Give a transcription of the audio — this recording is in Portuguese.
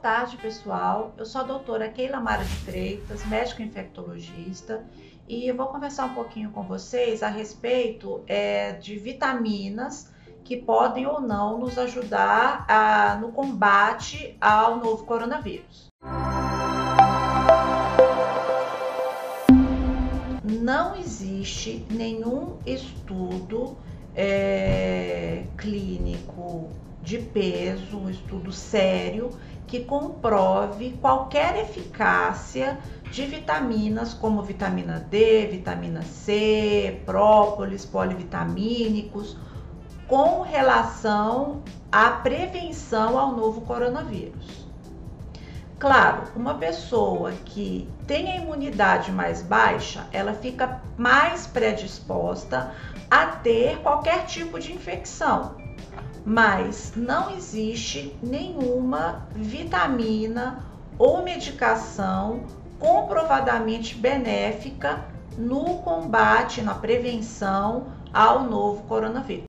tarde, pessoal. Eu sou a doutora Keila Mara de Freitas, médica infectologista, e eu vou conversar um pouquinho com vocês a respeito é, de vitaminas que podem ou não nos ajudar a, no combate ao novo coronavírus. Não existe nenhum estudo é, clínico de peso, um estudo sério que comprove qualquer eficácia de vitaminas como vitamina D, vitamina C, própolis, polivitamínicos, com relação à prevenção ao novo coronavírus. Claro, uma pessoa que tem a imunidade mais baixa, ela fica mais predisposta a ter qualquer tipo de infecção, mas não existe nenhuma vitamina ou medicação comprovadamente benéfica no combate, na prevenção ao novo coronavírus.